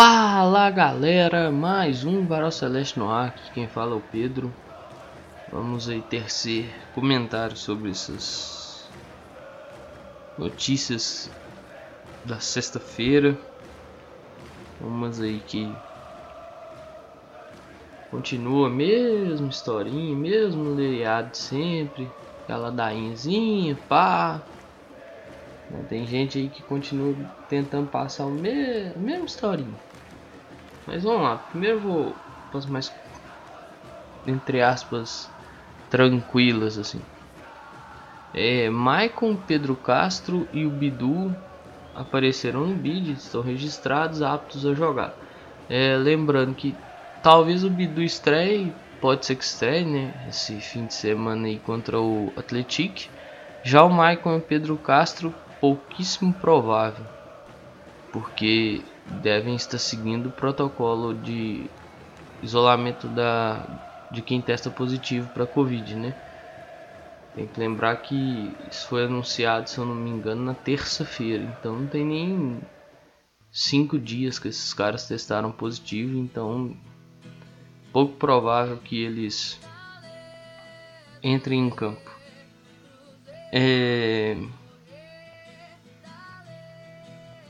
Fala galera, mais um Varal Celeste no ar, aqui quem fala é o Pedro. Vamos aí tercer comentário sobre essas notícias da sexta-feira. Vamos aí que continua a mesma historinha, mesmo leado sempre, aquela dainzinha, pá. Tem gente aí que continua tentando passar o me a mesma historinha. Mas vamos lá, primeiro vou para mais entre aspas tranquilas assim. É, Maicon, Pedro Castro e o Bidu apareceram no bid, estão registrados, aptos a jogar. É, lembrando que talvez o Bidu estreie, pode ser que estreie, né? Esse fim de semana aí contra o Atlético. Já o Maicon e o Pedro Castro pouquíssimo provável, porque devem estar seguindo o protocolo de isolamento da, de quem testa positivo para Covid, né? Tem que lembrar que isso foi anunciado, se eu não me engano, na terça-feira, então não tem nem cinco dias que esses caras testaram positivo, então pouco provável que eles entrem em campo. É...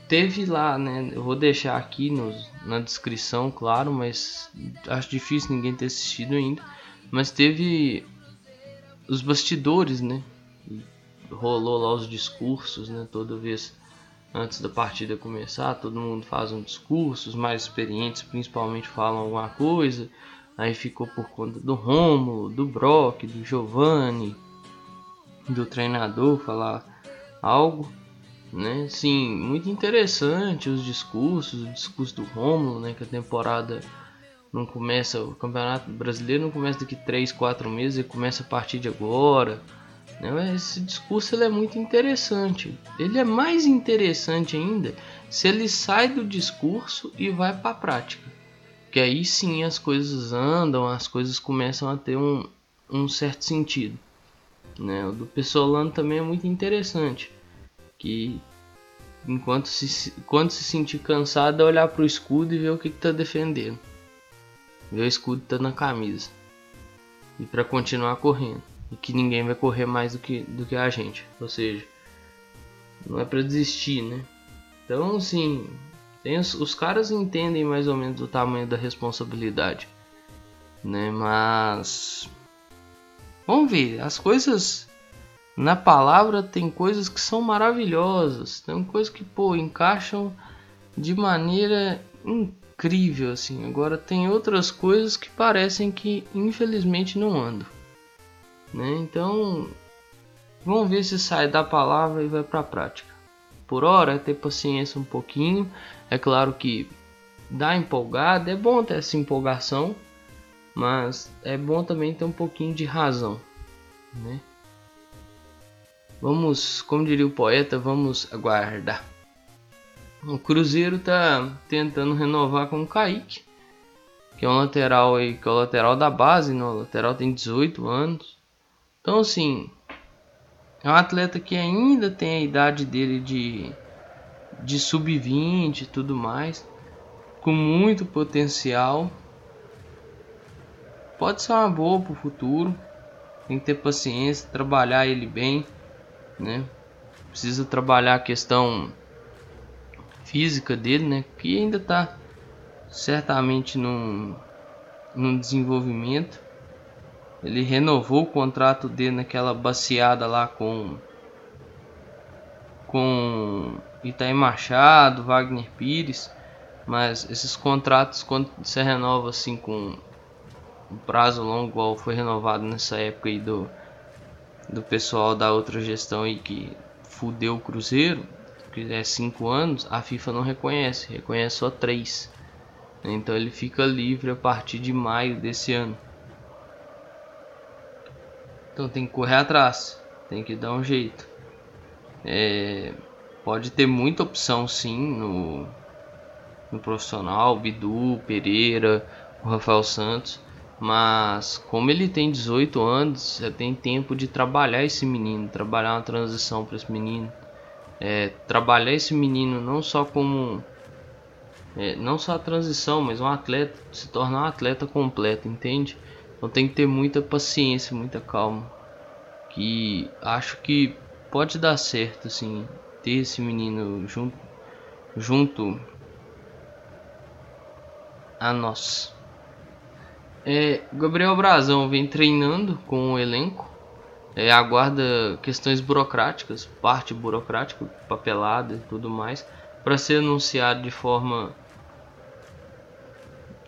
teve lá, né? Eu vou deixar aqui no, na descrição, claro, mas acho difícil ninguém ter assistido ainda. Mas teve os bastidores, né? rolou lá os discursos, né? Toda vez antes da partida começar, todo mundo faz um discurso, os mais experientes principalmente falam alguma coisa. Aí ficou por conta do Romulo, do Brock, do Giovanni, do treinador falar algo né? Sim, muito interessante os discursos, o discurso do Romulo, né? Que a temporada não começa, o Campeonato Brasileiro não começa daqui 3, 4 meses, ele começa a partir de agora. Né? Esse discurso ele é muito interessante. Ele é mais interessante ainda se ele sai do discurso e vai para a prática. Que aí sim as coisas andam, as coisas começam a ter um, um certo sentido. Né? O do Pessolano também é muito interessante que enquanto se, quando se sentir cansado é olhar para o escudo e ver o que está defendendo. Ver o escudo tá na camisa. E para continuar correndo. E que ninguém vai correr mais do que, do que a gente. Ou seja, não é para desistir, né? Então, assim, os, os caras entendem mais ou menos o tamanho da responsabilidade. Né? Mas. Vamos ver, as coisas na palavra tem coisas que são maravilhosas, tem coisas que pô encaixam de maneira incrível assim. Agora tem outras coisas que parecem que infelizmente não andam, né? Então vamos ver se sai da palavra e vai para a prática. Por hora ter paciência um pouquinho. É claro que dá empolgada, é bom ter essa empolgação, mas é bom também ter um pouquinho de razão, né? Vamos, como diria o poeta, vamos aguardar. O Cruzeiro está tentando renovar com o Kaique, que é um lateral aí, que é o lateral da base, né? o lateral tem 18 anos. Então assim, é um atleta que ainda tem a idade dele de, de sub-20 e tudo mais, com muito potencial. Pode ser uma boa para o futuro, tem que ter paciência, trabalhar ele bem né? Precisa trabalhar a questão física dele, né? Que ainda está certamente num, num desenvolvimento. Ele renovou o contrato dele naquela baciada lá com com Itaí Machado, Wagner Pires, mas esses contratos quando se renova assim com um prazo longo, igual foi renovado nessa época aí do do pessoal da outra gestão aí que fudeu o Cruzeiro, que é 5 anos, a FIFA não reconhece, reconhece só 3. Então ele fica livre a partir de maio desse ano. Então tem que correr atrás, tem que dar um jeito. É, pode ter muita opção sim no, no profissional, Bidu, Pereira, o Rafael Santos. Mas como ele tem 18 anos, já tem tempo de trabalhar esse menino, trabalhar uma transição para esse menino, é, trabalhar esse menino não só como É, não só a transição, mas um atleta se tornar um atleta completo, entende? Então tem que ter muita paciência, muita calma. Que acho que pode dar certo, assim, ter esse menino junto, junto a nós. É, Gabriel Brazão vem treinando com o elenco, é, aguarda questões burocráticas, parte burocrática, papelada e tudo mais, para ser anunciado de forma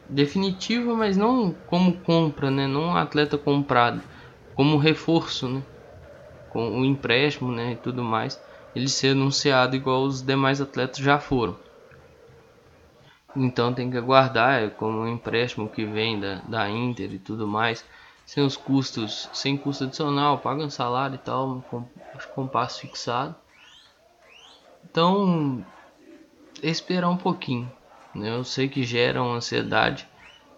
definitiva, mas não como compra, né? não um atleta comprado, como reforço, né? com o empréstimo né? e tudo mais, ele ser anunciado igual os demais atletas já foram. Então tem que aguardar, é como um empréstimo que vem da, da Inter e tudo mais, sem os custos, sem custo adicional, pagam salário e tal, com, com passo fixado. Então, esperar um pouquinho. Né? Eu sei que gera uma ansiedade.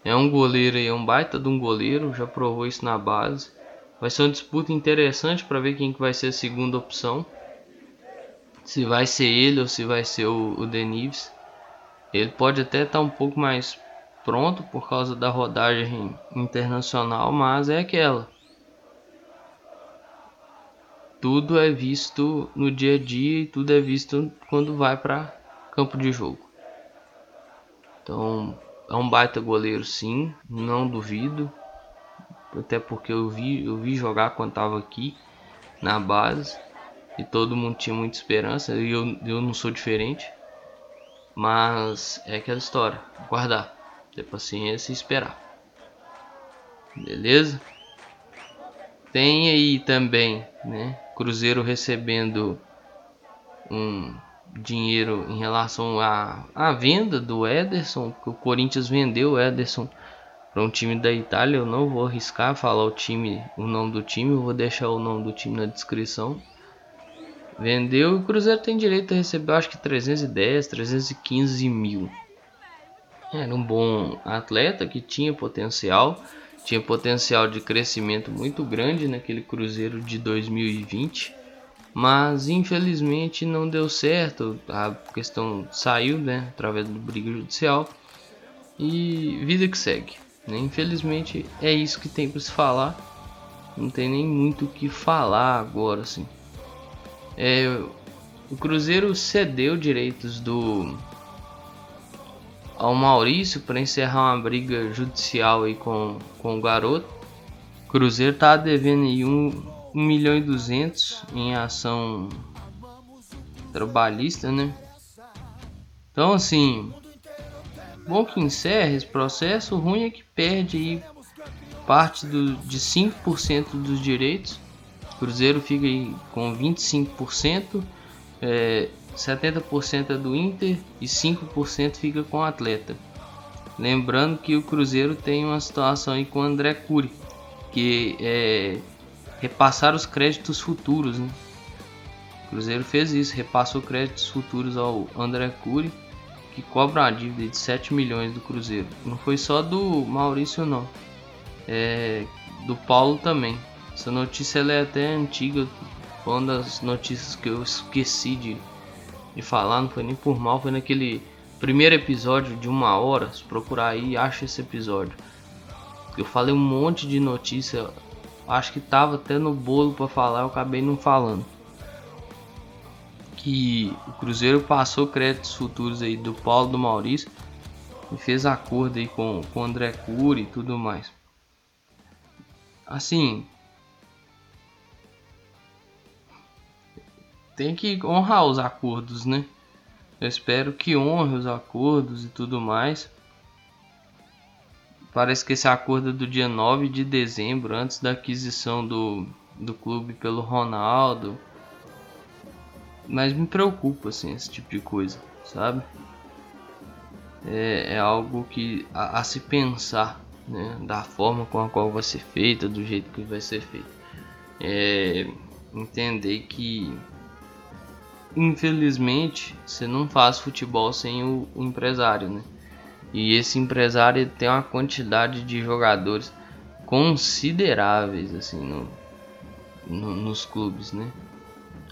É um goleiro aí, é um baita de um goleiro, já provou isso na base. Vai ser uma disputa interessante para ver quem que vai ser a segunda opção. Se vai ser ele ou se vai ser o, o Denives. Ele pode até estar tá um pouco mais pronto por causa da rodagem internacional, mas é aquela. Tudo é visto no dia a dia e tudo é visto quando vai para campo de jogo. Então, é um baita goleiro sim, não duvido. Até porque eu vi, eu vi jogar quando estava aqui na base e todo mundo tinha muita esperança e eu, eu não sou diferente. Mas é aquela história, guardar, ter paciência e esperar. Beleza? Tem aí também, né? Cruzeiro recebendo um dinheiro em relação à, à venda do Ederson, que o Corinthians vendeu o Ederson para um time da Itália. Eu não vou arriscar falar o time, o nome do time, eu vou deixar o nome do time na descrição. Vendeu e o Cruzeiro tem direito a receber, acho que 310, 315 mil. Era um bom atleta que tinha potencial, tinha potencial de crescimento muito grande naquele Cruzeiro de 2020, mas infelizmente não deu certo. A questão saiu, né, através do briga judicial e vida que segue. Né? Infelizmente é isso que tem para se falar. Não tem nem muito o que falar agora, assim. É, o Cruzeiro cedeu direitos do ao Maurício para encerrar uma briga judicial aí com, com o garoto. O Cruzeiro tá devendo aí 1 um, um milhão e 200 em ação trabalhista, né? Então assim, bom que encerre esse processo, o ruim é que perde aí parte do, de 5% dos direitos Cruzeiro fica aí com 25%, é, 70% é do Inter e 5% fica com o Atleta. Lembrando que o Cruzeiro tem uma situação aí com o André Cury, que é repassar os créditos futuros. Né? O Cruzeiro fez isso, repassou créditos futuros ao André Cury, que cobra uma dívida de 7 milhões do Cruzeiro. Não foi só do Maurício não, é do Paulo também. Essa notícia é até antiga, uma das notícias que eu esqueci de, de falar, não foi nem por mal, foi naquele primeiro episódio de uma hora. Se procurar aí, acha esse episódio. Eu falei um monte de notícia, acho que tava até no bolo para falar, eu acabei não falando. Que o Cruzeiro passou créditos futuros aí do Paulo do Maurício e fez acordo aí com, com o André Cury e tudo mais. Assim, tem que honrar os acordos, né? Eu espero que honre os acordos e tudo mais. Parece que esse acordo é do dia 9 de dezembro, antes da aquisição do, do clube pelo Ronaldo. Mas me preocupa assim, esse tipo de coisa, sabe? É, é algo que a, a, se pensar, né? Da forma com a qual vai ser feita, do jeito que vai ser feito. É, entender que infelizmente, você não faz futebol sem o, o, empresário, né? E esse empresário tem uma quantidade de jogadores consideráveis, assim, no, no, nos clubes, né?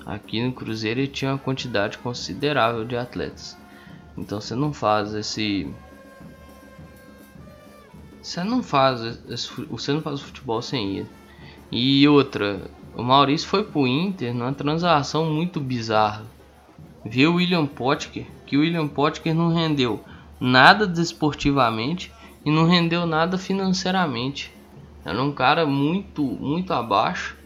Aqui no Cruzeiro ele tinha uma quantidade considerável de atletas. Então você não faz esse. Você não faz esse, você não faz futebol sem ele. E outra, o Maurício foi pro Inter numa transação muito bizarra. Viu o William Potker, que o William Potker não rendeu nada desportivamente e não rendeu nada financeiramente. Era um cara muito, muito abaixo.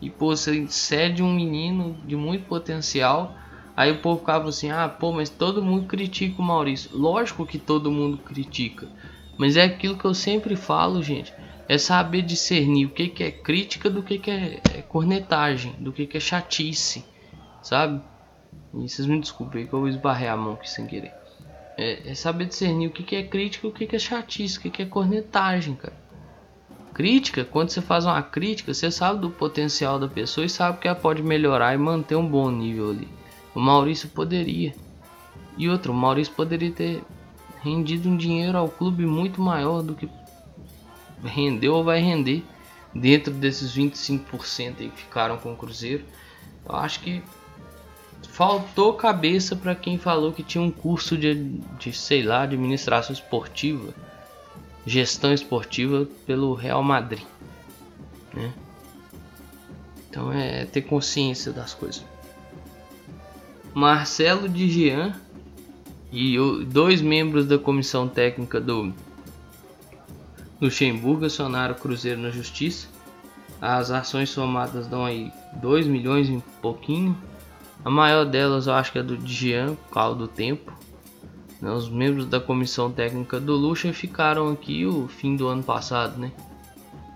E pô, você cede um menino de muito potencial. Aí o povo ficava assim: ah, pô, mas todo mundo critica o Maurício. Lógico que todo mundo critica. Mas é aquilo que eu sempre falo, gente. É saber discernir o que, que é crítica do que, que é, é cornetagem, do que, que é chatice, sabe? E vocês me desculpem que eu esbarrei a mão aqui sem querer. É, é saber discernir o que, que é crítica o que, que é chatice, o que, que é cornetagem, cara. Crítica, quando você faz uma crítica, você sabe do potencial da pessoa e sabe que ela pode melhorar e manter um bom nível ali. O Maurício poderia. E outro, o Maurício poderia ter rendido um dinheiro ao clube muito maior do que rendeu ou vai render dentro desses 25% aí que ficaram com o Cruzeiro. Eu acho que faltou cabeça para quem falou que tinha um curso de, de, sei lá, administração esportiva, gestão esportiva pelo Real Madrid, né? Então é ter consciência das coisas. Marcelo de Jean e dois membros da comissão técnica do Luxemburgo acionaram o Cruzeiro na justiça. As ações somadas dão aí 2 milhões e pouquinho. A maior delas eu acho que é do Jean, causa do tempo. Né, os membros da comissão técnica do Luxa ficaram aqui o fim do ano passado, né?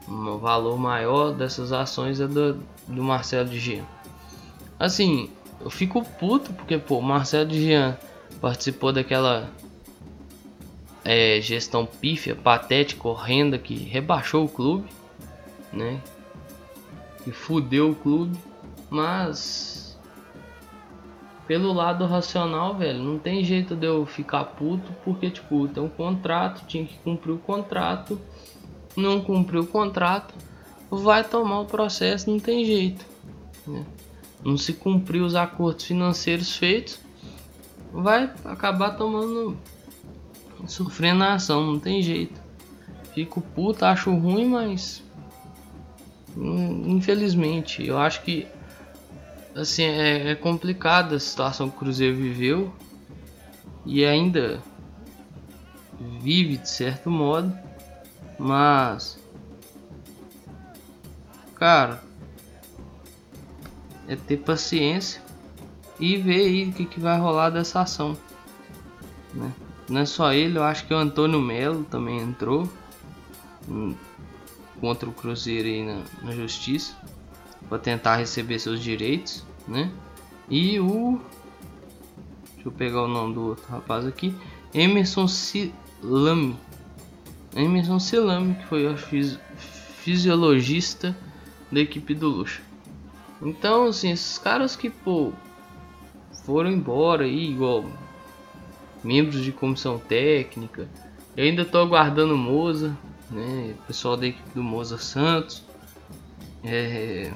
O valor maior dessas ações é do, do Marcelo de Jean. Assim, eu fico puto porque, pô, Marcelo de Jean participou daquela é, gestão pífia, patética, horrenda que rebaixou o clube, né? Que fudeu o clube, mas pelo lado racional, velho, não tem jeito de eu ficar puto porque tipo, tem um contrato, tinha que cumprir o contrato, não cumpriu o contrato, vai tomar o processo, não tem jeito, né? Não se cumpriu os acordos financeiros feitos, vai acabar tomando sofrendo na ação, não tem jeito. Fico puto, acho ruim, mas hum, infelizmente, eu acho que assim é, é complicada a situação que o Cruzeiro viveu e ainda vive de certo modo, mas cara, é ter paciência e ver aí o que, que vai rolar dessa ação, né? Não é só ele, eu acho que o Antônio Melo também entrou hum, contra o Cruzeiro aí na, na justiça para tentar receber seus direitos, né? E o deixa eu pegar o nome do outro rapaz aqui, Emerson Silame. Emerson Silame, que foi o fisiologista da equipe do Luxo. Então, assim, esses caras que pô foram embora aí, igual membros de comissão técnica. Eu ainda estou aguardando o Moza, né? O pessoal da equipe do Moza Santos. É...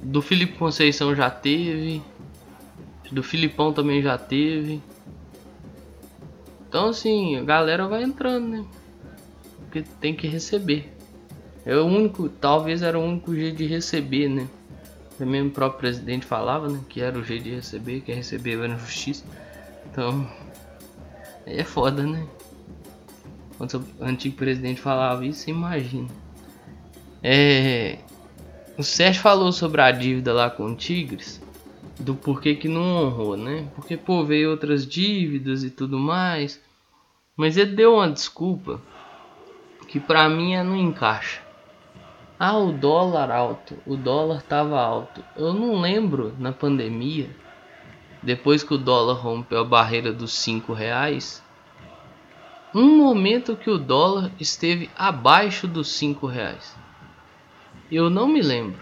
Do Felipe Conceição já teve. Do Filipão também já teve. Então assim, a galera vai entrando, né? Porque tem que receber. É o único, talvez era o único jeito de receber, né? Também o próprio presidente falava, né? Que era o jeito de receber, que receber na justiça. Então, é foda, né? Quando o antigo presidente falava isso, você imagina. É, o Sérgio falou sobre a dívida lá com o Tigres, do porquê que não honrou, né? Porque, pô, veio outras dívidas e tudo mais. Mas ele deu uma desculpa que pra mim é não encaixa. Ah, o dólar alto. O dólar estava alto. Eu não lembro na pandemia, depois que o dólar rompeu a barreira dos 5 reais, um momento que o dólar esteve abaixo dos 5 reais. Eu não me lembro.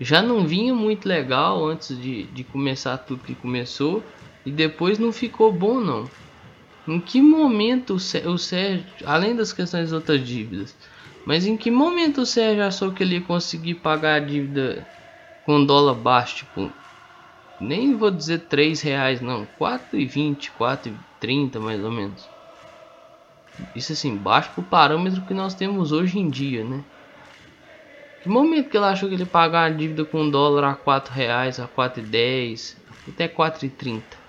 Já não vinha muito legal antes de, de começar tudo que começou e depois não ficou bom não. Em que momento o Sérgio, além das questões das outras dívidas, mas em que momento o Sérgio achou que ele ia conseguir pagar a dívida com dólar baixo? Tipo, nem vou dizer 3 reais não, 4,20, 4,30 mais ou menos. Isso assim, baixo pro parâmetro que nós temos hoje em dia, né? Que momento que ele achou que ele pagar a dívida com dólar a 4 reais, a 4,10, até 4,30?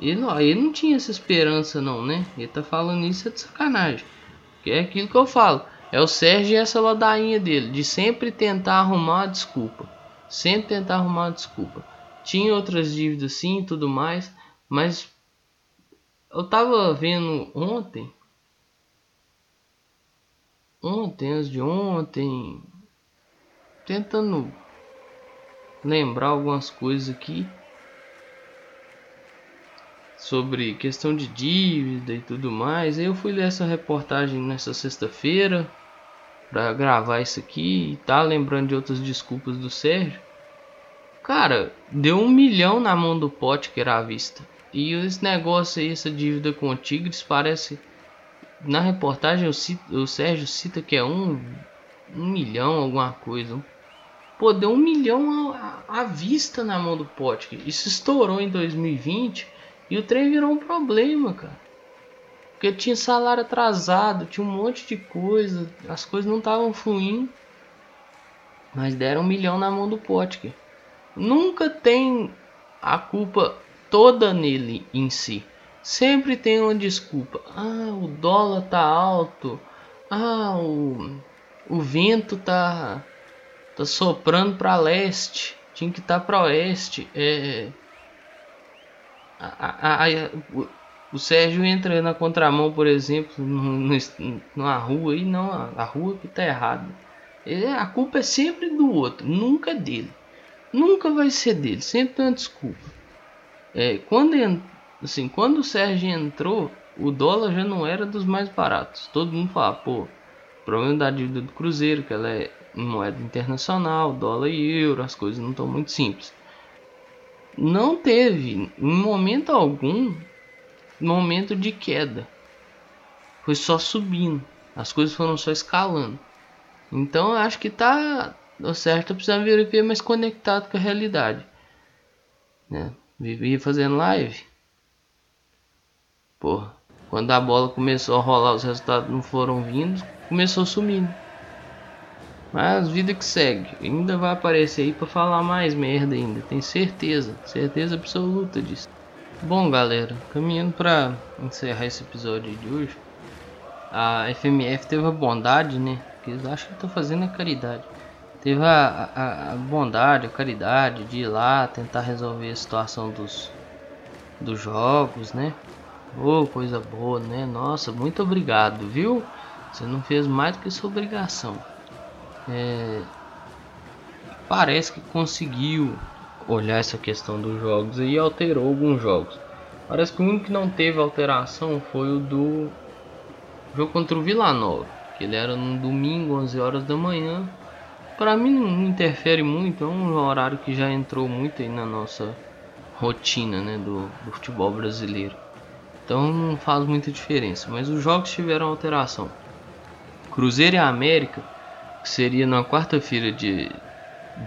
Ele não, ele não tinha essa esperança não, né? Ele tá falando isso é de sacanagem. Que é aquilo que eu falo. É o Sérgio e essa ladainha dele, de sempre tentar arrumar desculpa. Sempre tentar arrumar desculpa. Tinha outras dívidas sim tudo mais, mas eu tava vendo ontem. Ontem, antes de ontem. Tentando lembrar algumas coisas aqui. Sobre questão de dívida e tudo mais. Eu fui ler essa reportagem nessa sexta-feira. Pra gravar isso aqui e tá lembrando de outras desculpas do Sérgio. Cara, deu um milhão na mão do pote que era à vista. E esse negócio aí, essa dívida com o Tigres, parece. Na reportagem o, cito, o Sérgio cita que é um, um milhão, alguma coisa. Pô, deu um milhão à vista na mão do pote. Isso estourou em 2020 e o trem virou um problema, cara. Porque tinha salário atrasado, tinha um monte de coisa, as coisas não estavam fluindo. Mas deram um milhão na mão do Potker. Nunca tem a culpa toda nele em si. Sempre tem uma desculpa. Ah, o dólar tá alto. Ah, o, o vento tá, tá soprando para leste. Tinha que estar tá para oeste. É, a, a, a, o, Sérgio entra na contramão, por exemplo, no, no, numa rua e não a, rua que tá errada. a culpa é sempre do outro, nunca dele. Nunca vai ser dele, sempre tem uma desculpa. É, quando, assim, quando o Sérgio entrou, o dólar já não era dos mais baratos. Todo mundo fala, pô, problema da dívida do Cruzeiro, que ela é moeda internacional, dólar e euro, as coisas não estão muito simples. Não teve, em momento algum, momento de queda. Foi só subindo. As coisas foram só escalando. Então acho que tá o certo precisando vir mais conectado com a realidade. Né? Vivia fazendo live. Porra, quando a bola começou a rolar, os resultados não foram vindo, começou sumindo. Mas vida que segue, ainda vai aparecer aí para falar mais merda ainda, tenho certeza, certeza absoluta disso. Bom, galera, caminhando para encerrar esse episódio de hoje, a FMF teve a bondade, né? Que eles acham que estão fazendo a caridade teve a, a, a, bondade, a caridade de ir lá tentar resolver a situação dos, dos jogos, né? Oh, coisa boa, né? Nossa, muito obrigado, viu? Você não fez mais do que sua obrigação. É, parece que conseguiu olhar essa questão dos jogos e alterou alguns jogos. Parece que o único que não teve alteração foi o do jogo contra o Vila Nova, que ele era no domingo, 11 horas da manhã para mim não interfere muito, é um horário que já entrou muito aí na nossa rotina né, do, do futebol brasileiro. Então não faz muita diferença, mas os jogos tiveram alteração. Cruzeiro e América, seria na quarta-feira de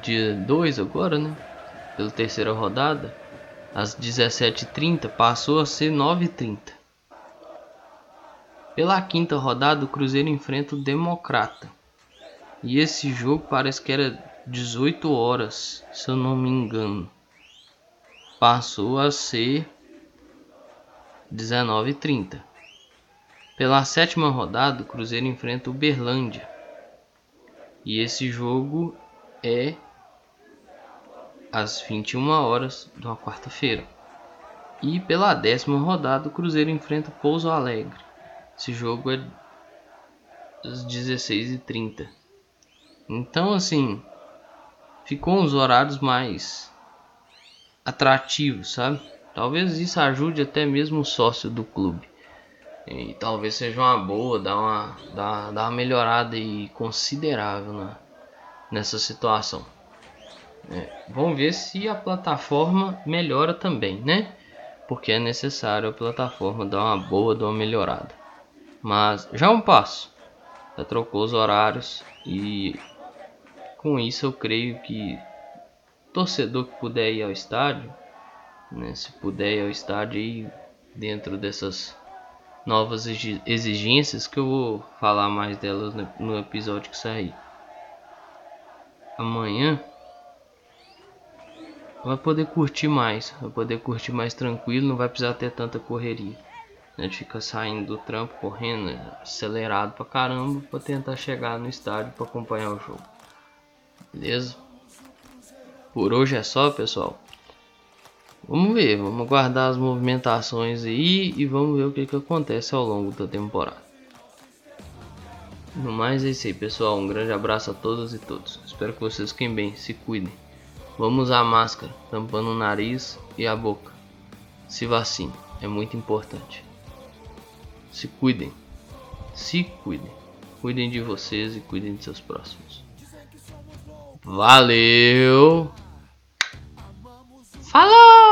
dia 2 agora, né? Pela terceira rodada, às 17h30 passou a ser 9h30. Pela quinta rodada, o Cruzeiro enfrenta o Democrata. E esse jogo parece que era 18 horas, se eu não me engano. Passou a ser 19h30. Pela sétima rodada, o Cruzeiro enfrenta o Berlândia. E esse jogo é às 21 horas de uma quarta-feira. E pela décima rodada, o Cruzeiro enfrenta o Pouso Alegre. Esse jogo é às 16h30. Então, assim, ficou uns horários mais atrativos, sabe? Talvez isso ajude até mesmo o sócio do clube. E talvez seja uma boa, dar uma, dar, dar uma melhorada e considerável na, nessa situação. É, vamos ver se a plataforma melhora também, né? Porque é necessário a plataforma dar uma boa, dar uma melhorada. Mas já é um passo. Já trocou os horários e com isso eu creio que torcedor que puder ir ao estádio, né, se puder ir ao estádio aí dentro dessas novas exigências que eu vou falar mais delas no episódio que sair. Amanhã vai poder curtir mais, vai poder curtir mais tranquilo, não vai precisar ter tanta correria. A gente fica saindo do trampo, correndo, acelerado pra caramba, pra tentar chegar no estádio pra acompanhar o jogo. Beleza? Por hoje é só, pessoal. Vamos ver, vamos guardar as movimentações aí e vamos ver o que, que acontece ao longo da temporada. No mais é isso aí, pessoal. Um grande abraço a todas e todos. Espero que vocês fiquem bem, se cuidem. Vamos usar máscara, tampando o nariz e a boca. Se vacine, é muito importante. Se cuidem. Se cuidem. Cuidem de vocês e cuidem de seus próximos. Valeu! Falou!